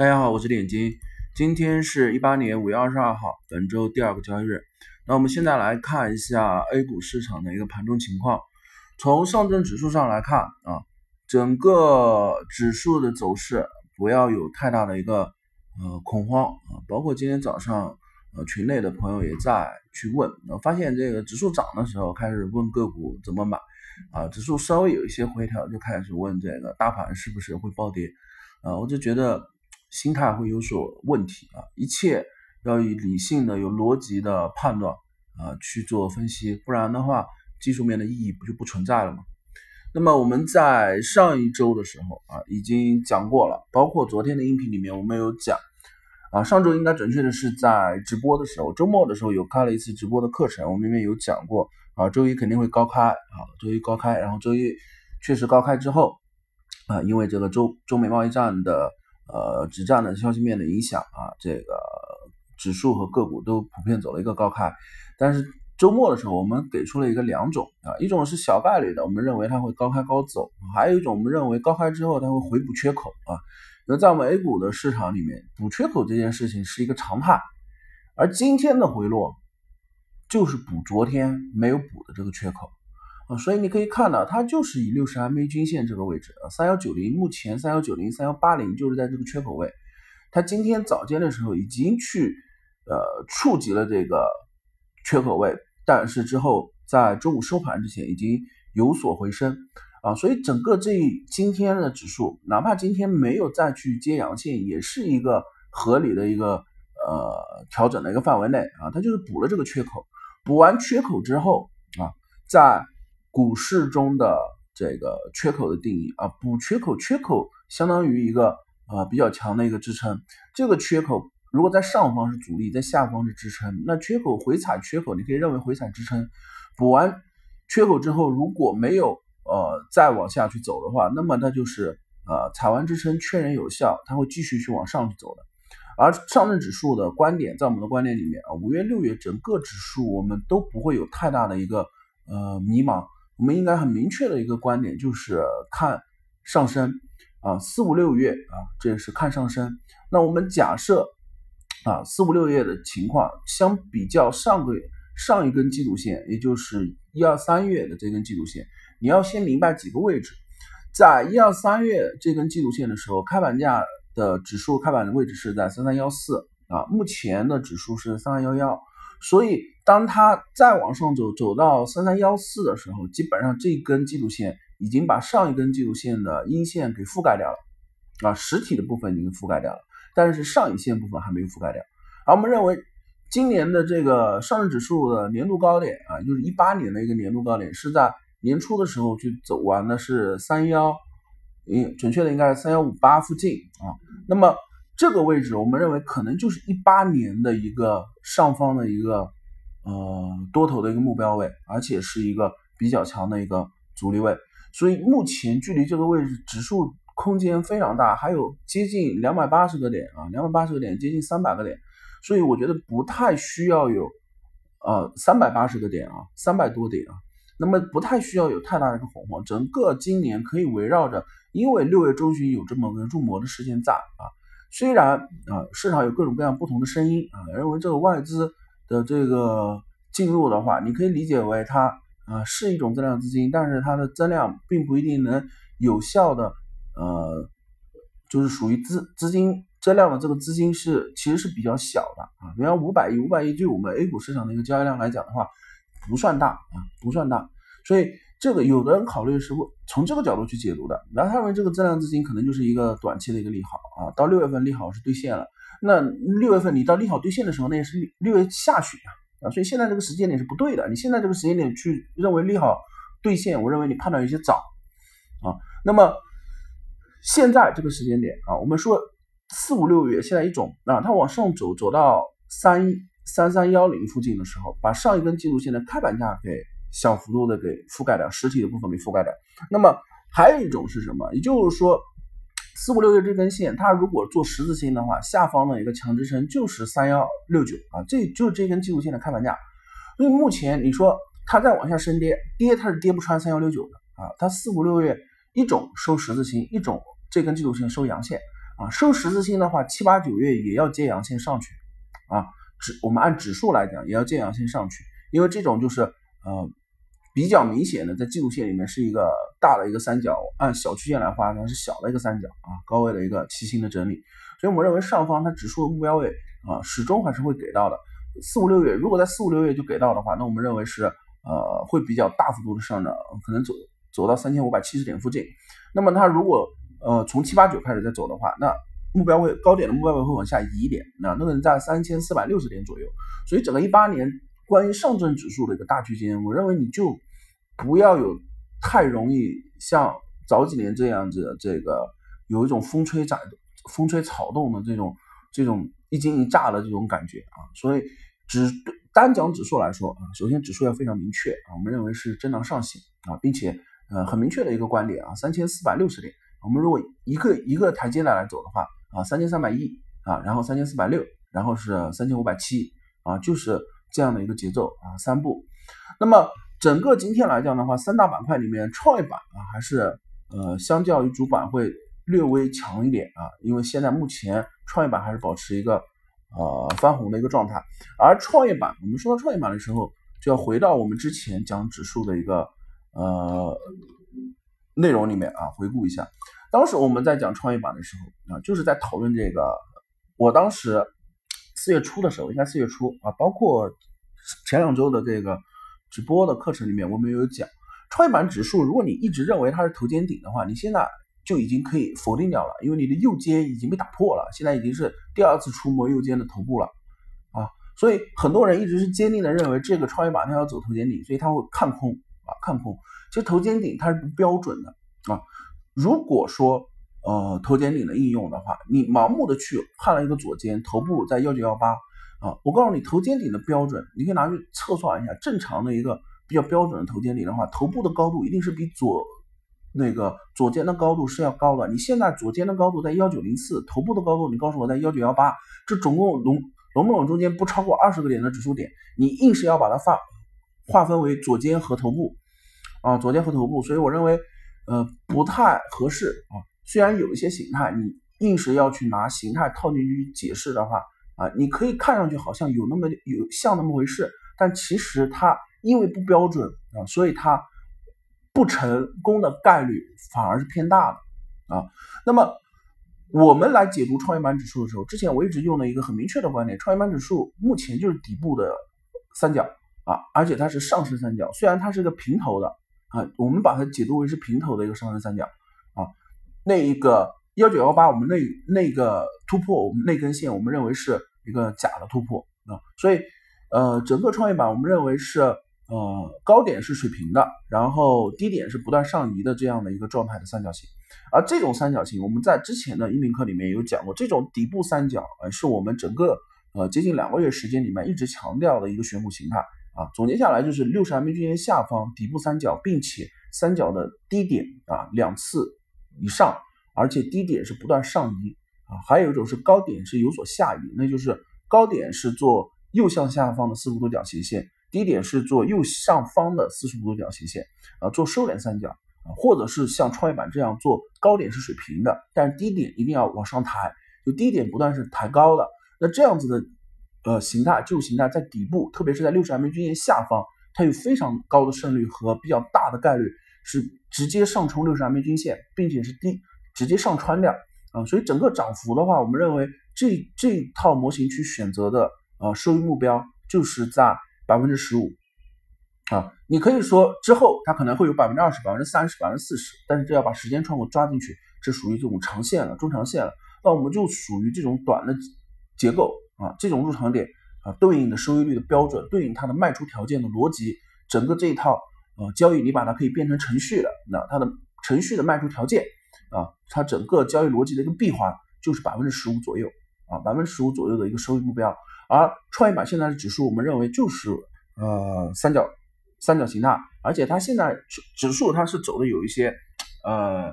大家好，我是点金，今天是一八年五月二十二号，本周第二个交易日。那我们现在来看一下 A 股市场的一个盘中情况。从上证指数上来看啊，整个指数的走势不要有太大的一个呃恐慌啊。包括今天早上呃群内的朋友也在去问，发现这个指数涨的时候开始问个股怎么买啊，指数稍微有一些回调就开始问这个大盘是不是会暴跌啊，我就觉得。心态会有所问题啊！一切要以理性的、有逻辑的判断啊去做分析，不然的话，技术面的意义不就不存在了吗？那么我们在上一周的时候啊已经讲过了，包括昨天的音频里面我们有讲啊，上周应该准确的是在直播的时候，周末的时候有开了一次直播的课程，我们里面有讲过啊，周一肯定会高开啊，周一高开，然后周一确实高开之后啊，因为这个中中美贸易战的。呃，止战的消息面的影响啊，这个指数和个股都普遍走了一个高开。但是周末的时候，我们给出了一个两种啊，一种是小概率的，我们认为它会高开高走；还有一种我们认为高开之后它会回补缺口啊。那在我们 A 股的市场里面，补缺口这件事情是一个常态，而今天的回落就是补昨天没有补的这个缺口。所以你可以看到，它就是以六十 MA 均线这个位置，三幺九零，目前三幺九零、三幺八零就是在这个缺口位。它今天早间的时候已经去呃触及了这个缺口位，但是之后在中午收盘之前已经有所回升。啊，所以整个这今天的指数，哪怕今天没有再去接阳线，也是一个合理的一个呃调整的一个范围内。啊，它就是补了这个缺口，补完缺口之后啊，在股市中的这个缺口的定义啊，补缺口，缺口相当于一个啊比较强的一个支撑。这个缺口如果在上方是阻力，在下方是支撑，那缺口回踩缺口，你可以认为回踩支撑。补完缺口之后，如果没有呃再往下去走的话，那么它就是呃踩完支撑确认有效，它会继续去往上去走的。而上证指数的观点，在我们的观点里面啊，五月、六月整个指数我们都不会有太大的一个呃迷茫。我们应该很明确的一个观点就是看上升啊，四五六月啊，这是看上升。那我们假设啊，四五六月的情况相比较上个月上一根季度线，也就是一二三月的这根季度线，你要先明白几个位置。在一二三月这根季度线的时候，开盘价的指数开盘的位置是在三三幺四啊，目前的指数是三二幺幺。所以，当它再往上走，走到三三幺四的时候，基本上这根季度线已经把上一根季度线的阴线给覆盖掉了，啊，实体的部分已经覆盖掉了，但是上影线部分还没有覆盖掉。而我们认为，今年的这个上证指数的年度高点啊，就是一八年的一个年度高点，是在年初的时候去走完的是三幺，嗯，准确的应该是三幺五八附近啊。那么。这个位置，我们认为可能就是一八年的一个上方的一个呃多头的一个目标位，而且是一个比较强的一个阻力位。所以目前距离这个位置指数空间非常大，还有接近两百八十个点啊，两百八十个点，接近三百个点。所以我觉得不太需要有呃三百八十个点啊，三百多点啊，那么不太需要有太大的一个恐慌。整个今年可以围绕着，因为六月中旬有这么个入魔的事件在啊。虽然啊，市场有各种各样不同的声音啊，认为这个外资的这个进入的话，你可以理解为它啊是一种增量资金，但是它的增量并不一定能有效的呃，就是属于资资金增量的这个资金是其实是比较小的啊，比方五百亿，五百亿对我们 A 股市场的一个交易量来讲的话，不算大啊，不算大，所以。这个有的人考虑是不从这个角度去解读的，然后他认为这个增量资金可能就是一个短期的一个利好啊，到六月份利好是兑现了，那六月份你到利好兑现的时候，那也是六月下旬啊，啊，所以现在这个时间点是不对的，你现在这个时间点去认为利好兑现，我认为你判断有些早啊。那么现在这个时间点啊，我们说四五六月现在一种啊，它往上走走到三三三幺零附近的时候，把上一根技术线的开盘价给。小幅度的给覆盖掉实体的部分给覆盖掉，那么还有一种是什么？也就是说，四五六月这根线，它如果做十字星的话，下方的一个强支撑就是三幺六九啊，这就是这根技术线的开盘价。所以目前你说它再往下升跌，跌它是跌不穿三幺六九的啊，它四五六月一种收十字星，一种这根季度线收阳线啊，收十字星的话，七八九月也要接阳线上去啊，指我们按指数来讲，也要接阳线上去，因为这种就是呃比较明显的，在季度线里面是一个大的一个三角，按小区间来画它是小的一个三角啊，高位的一个七星的整理，所以我们认为上方它指数的目标位啊，始终还是会给到的。四五六月，如果在四五六月就给到的话，那我们认为是呃会比较大幅度的上涨，可能走走到三千五百七十点附近。那么它如果呃从七八九开始再走的话，那目标位高点的目标位会往下移一点，那那可能在三千四百六十点左右。所以整个一八年关于上证指数的一个大区间，我认为你就不要有太容易像早几年这样子，这个有一种风吹展风吹草动的这种这种。一惊一乍的这种感觉啊，所以只单讲指数来说啊，首先指数要非常明确啊，我们认为是震荡上行啊，并且呃很明确的一个观点啊，三千四百六十点，我们如果一个一个台阶来来走的话啊，三千三百一啊，然后三千四百六，然后是三千五百七啊，就是这样的一个节奏啊，三步。那么整个今天来讲的话，三大板块里面创业板啊还是呃相较于主板会。略微强一点啊，因为现在目前创业板还是保持一个呃翻红的一个状态，而创业板，我们说到创业板的时候，就要回到我们之前讲指数的一个呃内容里面啊，回顾一下，当时我们在讲创业板的时候啊，就是在讨论这个，我当时四月初的时候，应该四月初啊，包括前两周的这个直播的课程里面，我们有讲创业板指数，如果你一直认为它是头肩顶的话，你现在。就已经可以否定掉了，因为你的右肩已经被打破了，现在已经是第二次触摸右肩的头部了啊，所以很多人一直是坚定的认为这个创业板它要走头肩顶，所以他会看空啊，看空。其实头肩顶它是不标准的啊，如果说呃头肩顶的应用的话，你盲目的去判了一个左肩头部在幺九幺八啊，我告诉你头肩顶的标准，你可以拿去测算一下，正常的一个比较标准的头肩顶的话，头部的高度一定是比左。那个左肩的高度是要高的，你现在左肩的高度在幺九零四，头部的高度你告诉我在幺九幺八，这总共笼笼不拢中间不超过二十个点的指数点，你硬是要把它划划分为左肩和头部啊，左肩和头部，所以我认为呃不太合适啊。虽然有一些形态，你硬是要去拿形态套进去解释的话啊，你可以看上去好像有那么有像那么回事，但其实它因为不标准啊，所以它。不成功的概率反而是偏大的啊。那么我们来解读创业板指数的时候，之前我一直用的一个很明确的观点，创业板指数目前就是底部的三角啊，而且它是上升三角，虽然它是个平头的啊，我们把它解读为是平头的一个上升三角。那一个幺九幺八，我们那那个突破，我们那根线，我们认为是一个假的突破啊。所以呃，整个创业板我们认为是。呃，高点是水平的，然后低点是不断上移的这样的一个状态的三角形，而这种三角形我们在之前的音频课里面有讲过，这种底部三角呃是我们整个呃接近两个月时间里面一直强调的一个选股形态啊。总结下来就是六十 MA 均线下方底部三角，并且三角的低点啊两次以上，而且低点是不断上移啊。还有一种是高点是有所下移，那就是高点是做右向下方的四十五度角斜线。低点是做右上方的四十五度角斜线，啊，做收敛三角啊，或者是像创业板这样做高点是水平的，但是低点一定要往上抬，就低点不断是抬高的。那这样子的呃形态，这种形态在底部，特别是在六十 MA 均线下方，它有非常高的胜率和比较大的概率是直接上冲六十 MA 均线，并且是低直接上穿掉啊。所以整个涨幅的话，我们认为这这套模型去选择的呃收益目标就是在。百分之十五啊，你可以说之后它可能会有百分之二十、百分之三十、百分之四十，但是这要把时间窗口抓进去，这属于这种长线了、中长线了。那我们就属于这种短的结构啊，这种入场点啊，对应的收益率的标准，对应它的卖出条件的逻辑，整个这一套呃交易，你把它可以变成程序的，那它的程序的卖出条件啊，它整个交易逻辑的一个闭环就是百分之十五左右啊，百分之十五左右的一个收益目标。而创业板现在的指数，我们认为就是呃三角三角形态，而且它现在指数它是走的有一些呃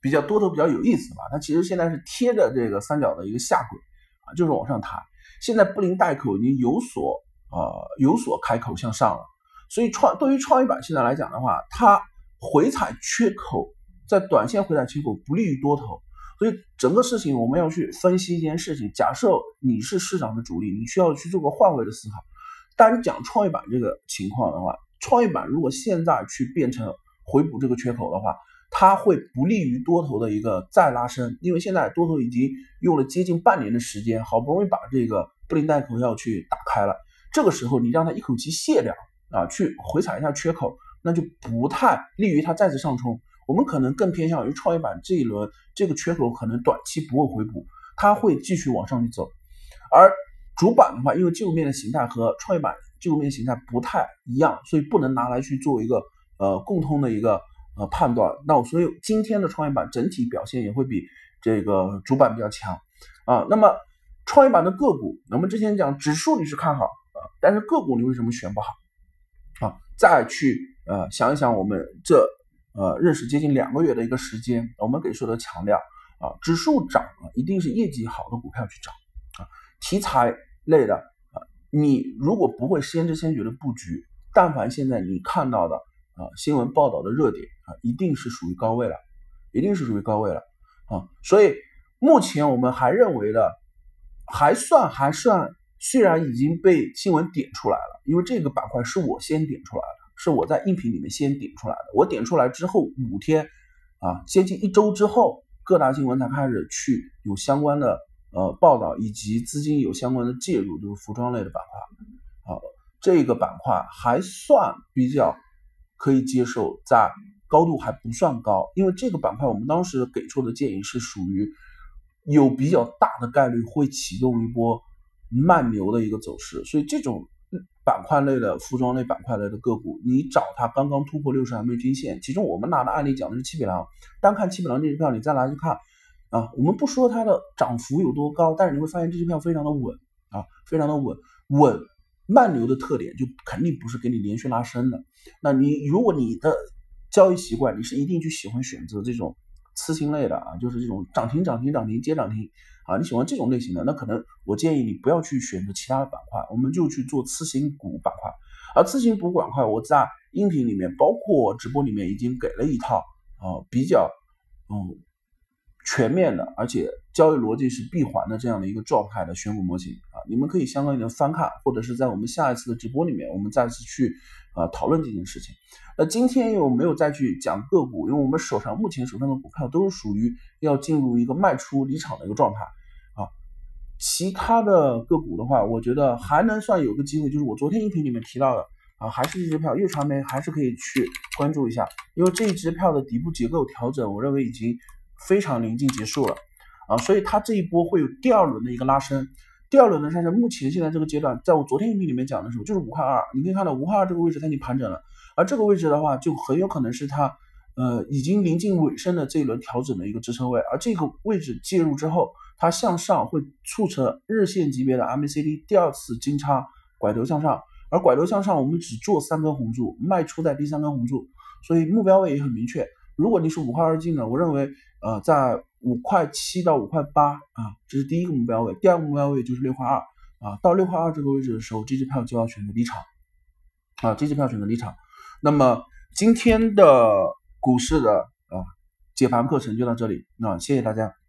比较多头比较有意思吧，它其实现在是贴着这个三角的一个下轨啊，就是往上抬，现在布林带口已经有所呃有所开口向上了，所以创对于创业板现在来讲的话，它回踩缺口在短线回踩缺口不利于多头，所以整个事情我们要去分析一件事情。假设你是市场的主力，你需要去做个换位的思考。单讲创业板这个情况的话，创业板如果现在去变成回补这个缺口的话，它会不利于多头的一个再拉升，因为现在多头已经用了接近半年的时间，好不容易把这个布林带口要去打开了，这个时候你让它一口气卸掉啊，去回踩一下缺口，那就不太利于它再次上冲。我们可能更偏向于创业板这一轮这个缺口可能短期不会回补，它会继续往上去走。而主板的话，因为技术面的形态和创业板技术面形态不太一样，所以不能拿来去做一个呃共通的一个呃判断。那我所以今天的创业板整体表现也会比这个主板比较强啊。那么创业板的个股，我们之前讲指数你是看好啊，但是个股你为什么选不好啊？再去呃想一想我们这。呃，认识接近两个月的一个时间，我们给出的强调啊，指数涨啊，一定是业绩好的股票去涨啊，题材类的啊，你如果不会先知先觉的布局，但凡现在你看到的啊新闻报道的热点啊，一定是属于高位了，一定是属于高位了啊，所以目前我们还认为的还算还算，虽然已经被新闻点出来了，因为这个板块是我先点出来的。是我在音频里面先点出来的，我点出来之后五天，啊，接近一周之后，各大新闻才开始去有相关的呃报道，以及资金有相关的介入，就是服装类的板块，啊，这个板块还算比较可以接受，在高度还不算高，因为这个板块我们当时给出的建议是属于有比较大的概率会启动一波慢牛的一个走势，所以这种。板块类的服装类板块类的个股，你找它刚刚突破六十 MA 均线。其中我们拿的案例讲的是七匹狼，单看七匹狼这支票，你再来去看啊，我们不说它的涨幅有多高，但是你会发现这支票非常的稳啊，非常的稳稳。慢牛的特点就肯定不是给你连续拉升的。那你如果你的交易习惯，你是一定去喜欢选择这种次新类的啊，就是这种涨停涨停涨停接涨停。啊，你喜欢这种类型的，那可能我建议你不要去选择其他的板块，我们就去做次新股板块。而次新股板块，我在音频里面，包括直播里面已经给了一套啊比较嗯全面的，而且交易逻辑是闭环的这样的一个状态的选股模型啊，你们可以相关的翻看，或者是在我们下一次的直播里面，我们再次去啊讨论这件事情。那今天又没有再去讲个股，因为我们手上目前手上的股票都是属于要进入一个卖出离场的一个状态。其他的个股的话，我觉得还能算有个机会，就是我昨天音频里面提到的啊，还是这支票粤传媒，还是可以去关注一下，因为这一支票的底部结构调整，我认为已经非常临近结束了啊，所以它这一波会有第二轮的一个拉升，第二轮的上升，目前现在这个阶段，在我昨天音频里面讲的时候，就是五块二，你可以看到五块二这个位置它已经盘整了，而这个位置的话，就很有可能是它呃已经临近尾声的这一轮调整的一个支撑位，而这个位置介入之后。它向上会促成日线级别的 MACD 第二次金叉拐头向上，而拐头向上我们只做三根红柱，卖出在第三根红柱，所以目标位也很明确。如果你是五块二进的，我认为呃在五块七到五块八啊，这是第一个目标位，第二个目标位就是六块二啊，到六块二这个位置的时候，这支票就要选择离场啊，这支票选择离场。那么今天的股市的啊解盘课程就到这里，那谢谢大家。